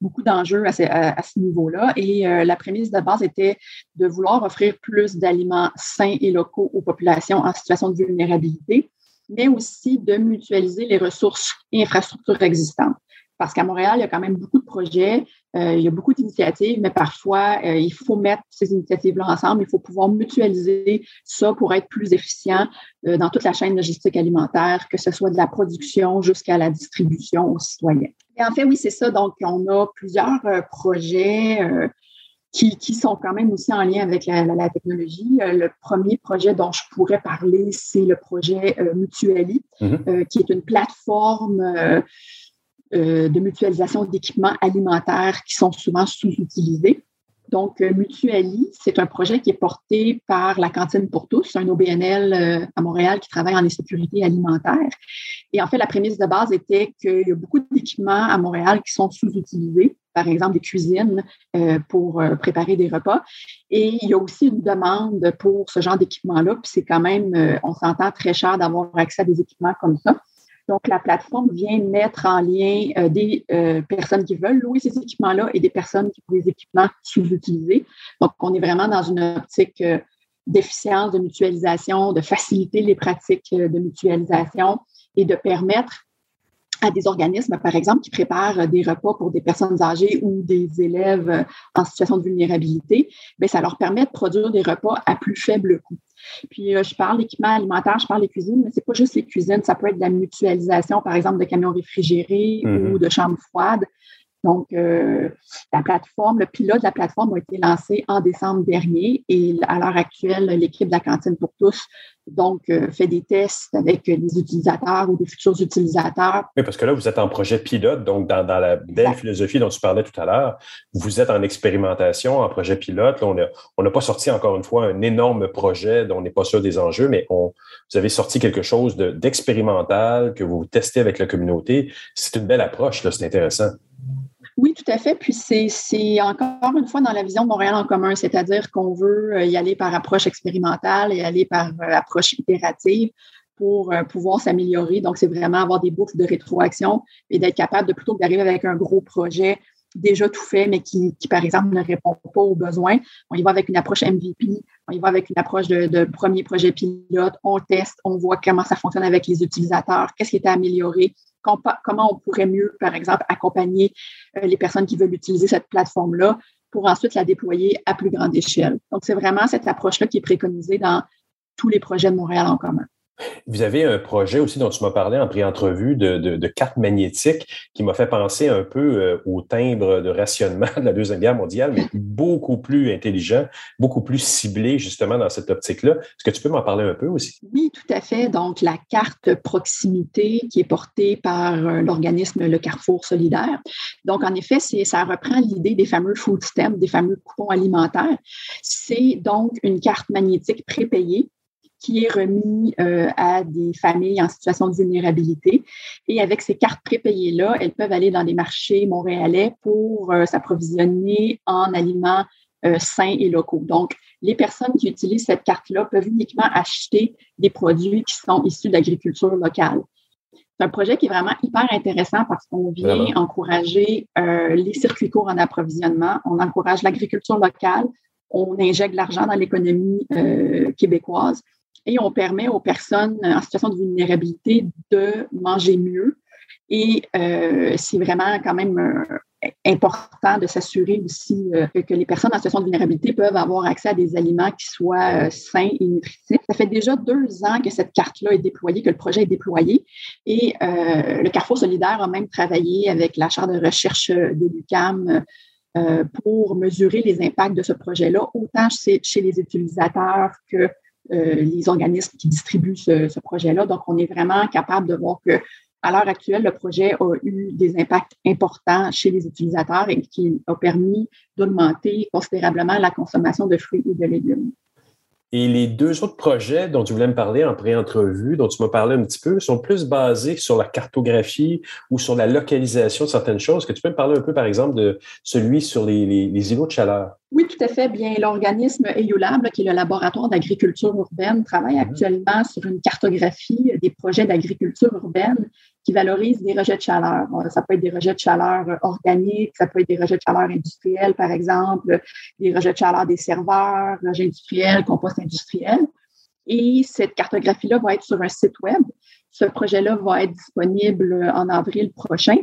beaucoup d'enjeux à ce, niveau-là. Et euh, la prémisse de base était de vouloir offrir plus d'aliments sains et locaux aux populations en situation de vulnérabilité, mais aussi de mutualiser les ressources et infrastructures existantes. Parce qu'à Montréal, il y a quand même beaucoup de projets, euh, il y a beaucoup d'initiatives, mais parfois, euh, il faut mettre ces initiatives-là ensemble. Il faut pouvoir mutualiser ça pour être plus efficient dans toute la chaîne logistique alimentaire, que ce soit de la production jusqu'à la distribution aux citoyens en fait, oui, c'est ça. Donc, on a plusieurs euh, projets euh, qui, sont quand même aussi en lien avec la, technologie. Euh, le premier projet dont je pourrais parler, c'est le projet Mutuali, mm-hmm. qui est une plateforme de mutualisation d'équipements alimentaires qui sont souvent sous-utilisés. Donc, euh, Mutuali, c'est un projet qui est porté par la Cantine pour tous, un OBNL euh, à Montréal qui travaille en insécurité alimentaire. Et en fait, la prémisse de base était qu'il y a beaucoup d'équipements à Montréal qui sont sous-utilisés, par exemple des cuisines euh, pour préparer des repas. Et il y a aussi une demande pour ce genre d'équipement-là, puis c'est quand même, on s'entend très cher d'avoir accès à des équipements comme ça. Donc, la plateforme vient mettre en lien euh, des euh, personnes qui veulent louer ces équipements-là et des personnes qui ont des équipements sous-utilisés. Donc, on est vraiment dans une optique euh, d'efficience, de mutualisation, de faciliter les pratiques de mutualisation et de permettre à des organismes, par exemple, qui préparent des repas pour des personnes âgées ou des élèves en situation de vulnérabilité, bien, ça leur permet de produire des repas à plus faible coût. Puis, euh, je parle d'équipement alimentaire, je parle des cuisines, mais c'est pas juste les cuisines, ça peut être de la mutualisation, par exemple, de camions réfrigérés mm-hmm. ou de chambres froides. Donc, euh, la plateforme, le pilote de la plateforme a été lancé en décembre dernier et à l'heure actuelle, l'équipe de la cantine pour tous donc euh, fait des tests avec les utilisateurs ou des futurs utilisateurs. Oui, parce que là, vous êtes en projet pilote, donc dans, la belle philosophie dont tu parlais tout à l'heure, vous êtes en expérimentation, en projet pilote. on n'a pas sorti encore une fois un énorme projet dont on n'est pas sûr des enjeux, mais on, vous avez sorti quelque chose d'expérimental que vous testez avec la communauté. C'est une belle approche, c'est intéressant. Oui, tout à fait. Puis c'est encore une fois dans la vision de Montréal en commun, c'est-à-dire qu'on veut euh, y aller par approche expérimentale et aller par euh, approche itérative pour euh, pouvoir s'améliorer. Donc, c'est vraiment avoir des boucles de rétroaction et d'être capable de plutôt d'arriver avec un gros projet déjà tout fait, mais qui, par exemple, ne répond pas aux besoins. On y va avec une approche MVP, on y va avec une approche de, premier projet pilote, on teste, on voit comment ça fonctionne avec les utilisateurs, qu'est-ce qui est amélioré, comment on pourrait mieux, par exemple, accompagner euh, les personnes qui veulent utiliser cette plateforme-là pour ensuite la déployer à plus grande échelle. Donc, c'est vraiment cette approche-là qui est préconisée dans tous les projets de Montréal en commun. Vous avez un projet aussi dont tu m'as parlé en pré-entrevue de, de, carte magnétique qui m'a fait penser un peu euh, au timbre de rationnement de la Deuxième Guerre mondiale, mais beaucoup plus intelligent, beaucoup plus ciblé justement dans cette optique-là. Est-ce que tu peux m'en parler un peu aussi? Oui, tout à fait. Donc, la carte proximité qui est portée par euh, l'organisme Le Carrefour solidaire. Donc, en effet, ça reprend l'idée des fameux food stamps, des fameux coupons alimentaires. C'est donc une carte magnétique prépayée qui est remis euh, à des familles en situation de vulnérabilité. Et avec ces cartes prépayées-là, elles peuvent aller dans des marchés montréalais pour euh, s'approvisionner en aliments euh, sains et locaux. Donc, les personnes qui utilisent cette carte-là peuvent uniquement acheter des produits qui sont issus d'agriculture locale. C'est un projet qui est vraiment hyper intéressant parce qu'on vient encourager les circuits courts en approvisionnement, on encourage l'agriculture locale, on injecte de l'argent dans l'économie québécoise et on permet aux personnes en situation de vulnérabilité de manger mieux. Et euh, c'est vraiment quand même euh, important de s'assurer aussi euh, que les personnes en situation de vulnérabilité peuvent avoir accès à des aliments qui soient sains et nutritifs. Ça fait déjà deux ans que cette carte-là est déployée, que le projet est déployé. Et le Carrefour solidaire a même travaillé avec la chaire de recherche de l'UCAM pour mesurer les impacts de ce projet-là, autant chez les utilisateurs que euh, les organismes qui distribuent ce, projet-là. Donc, on est vraiment capable de voir que à l'heure actuelle, le projet a eu des impacts importants chez les utilisateurs et qui a permis d'augmenter considérablement la consommation de fruits et de légumes. Et les deux autres projets dont tu voulais me parler en pré-entrevue, dont tu m'as parlé un petit peu, sont plus basés sur la cartographie ou sur la localisation de certaines choses. Est-ce que tu peux me parler un peu, par exemple, de celui sur les, les, îlots de chaleur? Oui, tout à fait. Bien, l'organisme EULAB, qui est le laboratoire d'agriculture urbaine, travaille mhm. actuellement sur une cartographie des projets d'agriculture urbaine qui valorisent des rejets de chaleur. Ça peut être des rejets de chaleur organiques, ça peut être des rejets de chaleur industriels, par exemple, des rejets de chaleur des serveurs, rejets industriels, compost industriel. Et cette cartographie-là va être sur un site web. Ce projet-là va être disponible en avril prochain.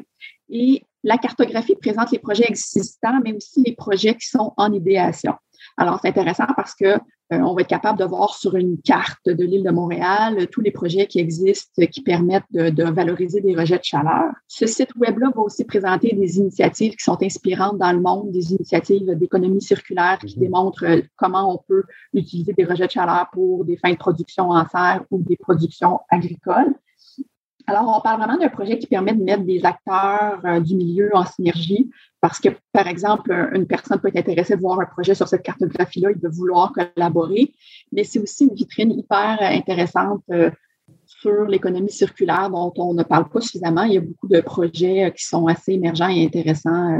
Et la cartographie présente les projets existants, mais aussi les projets qui sont en idéation. Alors, c'est intéressant parce que euh, on va être capable de voir sur une carte de l'île de Montréal euh, tous les projets qui existent qui permettent de, valoriser des rejets de chaleur. Ce site web-là va aussi présenter des initiatives qui sont inspirantes dans le monde, des initiatives d'économie circulaire qui mhm. démontrent euh, comment on peut utiliser des rejets de chaleur pour des fins de production en serre ou des productions agricoles. Alors, on parle vraiment d'un projet qui permet de mettre des acteurs euh, du milieu en synergie parce que, par exemple, une personne peut être intéressée de voir un projet sur cette cartographie-là, il veut vouloir collaborer, mais c'est aussi une vitrine hyper intéressante euh, sur l'économie circulaire dont on ne parle pas suffisamment. Il y a beaucoup de projets euh, qui sont assez émergents et intéressants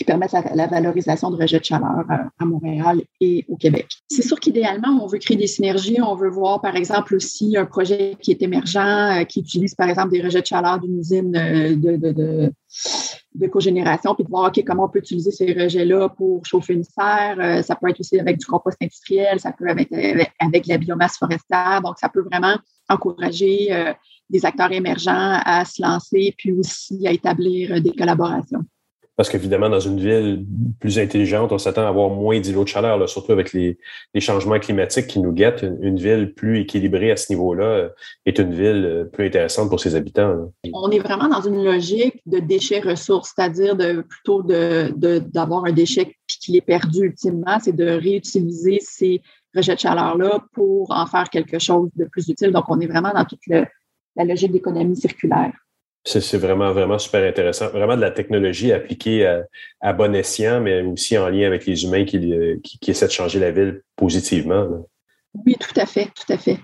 qui permettent la, valorisation de rejets de chaleur à, Montréal et au Québec. C'est sûr qu'idéalement, on veut créer des synergies. On veut voir, par exemple, aussi un projet qui est émergent, euh, qui utilise, par exemple, des rejets de chaleur d'une usine euh, de, cogénération, puis de voir, OK, comment on peut utiliser ces rejets-là pour chauffer une serre. Euh, ça peut être aussi avec du compost industriel, ça peut être avec la biomasse forestière. Donc, ça peut vraiment encourager des acteurs émergents à se lancer, puis aussi à établir des collaborations. Parce qu'évidemment, dans une ville plus intelligente, on s'attend à avoir moins d'îlots de chaleur, surtout avec les, changements climatiques qui nous guettent. Une, ville plus équilibrée à ce niveau-là euh, est une ville euh, plus intéressante pour ses habitants. On est vraiment dans une logique de déchets-ressources, c'est-à-dire de, plutôt d'avoir un déchet puis qu'il est perdu ultimement, c'est de réutiliser ces rejets de chaleur-là pour en faire quelque chose de plus utile. Donc, on est vraiment dans toute la logique d'économie circulaire. C'est vraiment, vraiment super intéressant. Vraiment de la technologie appliquée à, bon escient, mais aussi en lien avec les humains qui, euh, essaient de changer la ville positivement. Oui, tout à fait, tout à fait.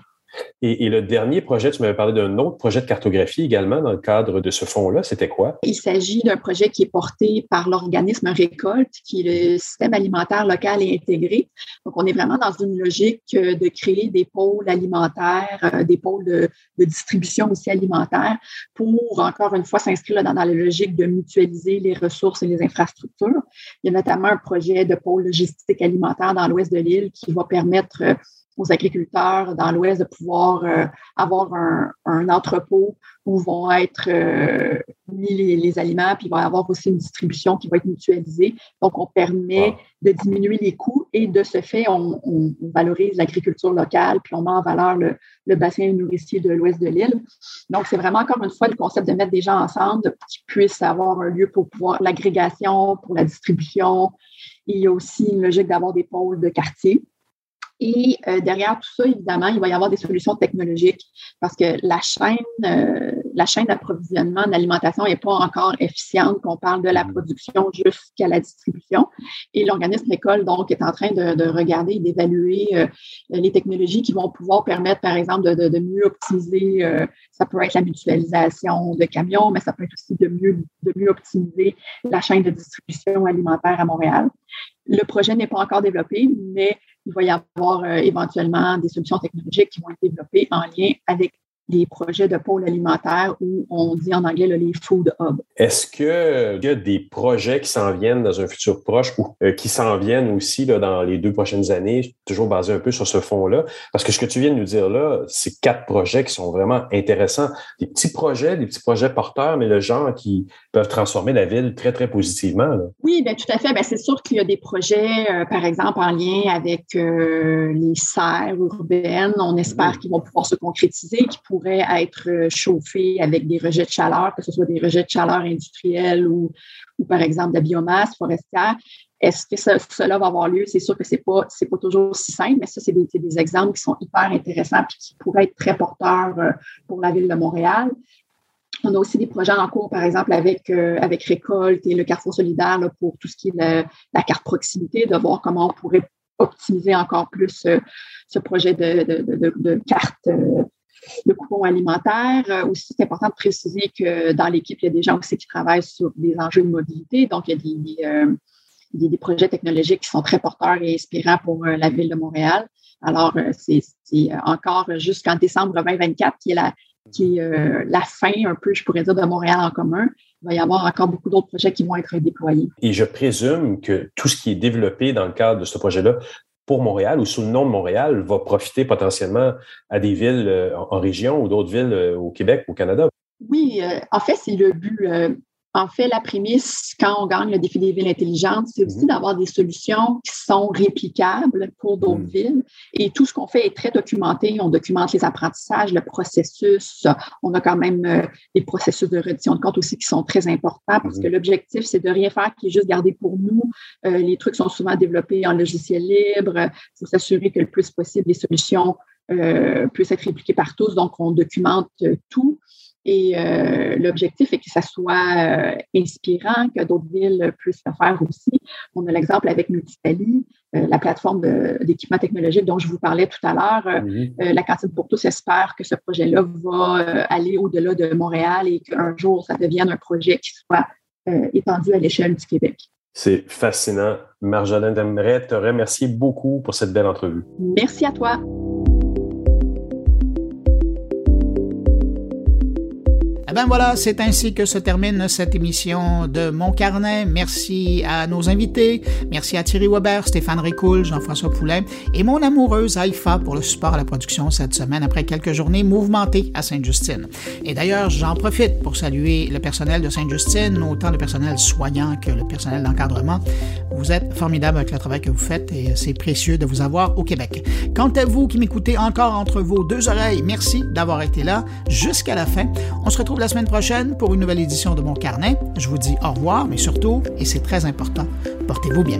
Et, le dernier projet, tu m'avais parlé d'un autre projet de cartographie également dans le cadre de ce fonds-là. C'était quoi? Il s'agit d'un projet qui est porté par l'organisme Récolte, qui est le système alimentaire local et intégré. Donc, on est vraiment dans une logique euh, de créer des pôles alimentaires, euh, des pôles de, distribution aussi alimentaire pour, encore une fois, s'inscrire dans, la logique de mutualiser les ressources et les infrastructures. Il y a notamment un projet de pôle logistique alimentaire dans l'ouest de l'île qui va permettre euh, aux agriculteurs dans l'Ouest de pouvoir euh, avoir un, un, entrepôt où vont être euh, mis les, les, aliments, puis il va y avoir aussi une distribution qui va être mutualisée. Donc, on permet de diminuer les coûts et de ce fait, on, on valorise l'agriculture locale, puis on met en valeur le, le bassin nourricier de l'Ouest de l'île. Donc, c'est vraiment encore une fois le concept de mettre des gens ensemble, pour qu'ils puissent avoir un lieu pour pouvoir l'agrégation, pour la distribution. Il y a aussi une logique d'avoir des pôles de quartier et euh, derrière tout ça, évidemment, il va y avoir des solutions technologiques parce que la chaîne, euh, la chaîne d'approvisionnement d'alimentation n'est pas encore efficiente, qu'on parle de la mm. production jusqu'à la distribution. Et l'organisme école, donc, est en train de, de regarder et d'évaluer euh, les technologies qui vont pouvoir permettre, par exemple, de, de, mieux optimiser, ça peut être la mutualisation de camions, mais ça peut être aussi de mieux, de mieux optimiser la chaîne de distribution alimentaire à Montréal. Le projet n'est pas encore développé, mais il va y avoir euh, éventuellement des solutions technologiques qui vont être développées en lien avec des projets de pôle alimentaire où on dit en anglais les food hubs. Est-ce qu'il y a des projets qui s'en viennent dans un futur proche ou euh, qui s'en viennent aussi là, dans les deux prochaines années, toujours basé un peu sur ce fond-là? Parce que ce que tu viens de nous dire là, c'est quatre projets qui sont vraiment intéressants. Des petits projets, des petits projets porteurs, mais le genre qui peuvent transformer la ville très, très positivement. Oui, bien, tout à fait. Bien, c'est sûr qu'il y a des projets, euh, par exemple, en lien avec euh, les serres urbaines. On espère mmh. qu'ils vont pouvoir se concrétiser, qu'ils pourrait être euh, chauffé avec des rejets de chaleur, que ce soit des rejets de chaleur industriels ou, ou par exemple de la biomasse forestière. Est-ce que cela va avoir lieu? C'est sûr que ce n'est pas, pas toujours si simple, mais ça, c'est des, des, exemples qui sont hyper intéressants et qui pourraient être très porteurs euh, pour la ville de Montréal. On a aussi des projets en cours, par exemple, avec, euh, avec Récolte et le Carrefour solidaire pour tout ce qui est la carte proximité, de voir comment on pourrait optimiser encore plus ce projet de, carte le coupon alimentaire. Euh, aussi, c'est important de préciser que dans l'équipe, il y a des gens aussi qui travaillent sur des enjeux de mobilité. Donc, il y a des, euh, projets technologiques qui sont très porteurs et inspirants pour euh, la ville de Montréal. Alors, c'est encore jusqu'en décembre 2024 qui est la, qui est la fin un peu, je pourrais dire, de Montréal en commun. Il va y avoir encore beaucoup d'autres projets qui vont être déployés. Et je présume que tout ce qui est développé dans le cadre de ce projet-là pour Montréal ou sous le nom de Montréal va profiter potentiellement à des villes euh, en région ou d'autres villes euh, au Québec, au Canada? Oui, euh, en fait, c'est le but. En fait, la prémisse, quand on gagne le défi des villes intelligentes, c'est aussi mhm. d'avoir des solutions qui sont réplicables pour d'autres mhm. villes. Et tout ce qu'on fait est très documenté. On documente les apprentissages, le processus. On a quand même euh, des processus de reddition de compte aussi qui sont très importants parce que mhm. l'objectif, c'est de rien faire qui est juste garder pour nous. Euh, les trucs sont souvent développés en logiciel libre. Il faut s'assurer que le plus possible, les solutions euh, puissent être répliquées par tous. Donc, on documente tout. Et euh, l'objectif est que ça soit euh, inspirant, que d'autres villes puissent le faire aussi. On a l'exemple avec Multitali, euh, la plateforme d'équipement technologique dont je vous parlais tout à l'heure. la cantine pour tous espère que ce projet-là va aller au-delà de Montréal et qu'un jour, ça devienne un projet qui soit étendu à l'échelle du Québec. C'est fascinant. Marjolaine j'aimerais te remercier beaucoup pour cette belle entrevue. Merci à toi. Ben voilà, c'est ainsi que se termine cette émission de Mon Carnet. Merci à nos invités. Merci à Thierry Weber, Stéphane Ricoul, Jean-François Poulet et mon amoureuse Haïfa pour le support à la production cette semaine après quelques journées mouvementées à Sainte-Justine. Et d'ailleurs, j'en profite pour saluer le personnel de Sainte-Justine, autant le personnel soignant que le personnel d'encadrement. Vous êtes formidable avec le travail que vous faites et c'est précieux de vous avoir au Québec. Quant à vous qui m'écoutez encore entre vos deux oreilles, merci d'avoir été là jusqu'à la fin. On se la semaine prochaine pour une nouvelle édition de mon carnet. Je vous dis au revoir, mais surtout, et c'est très important, portez-vous bien.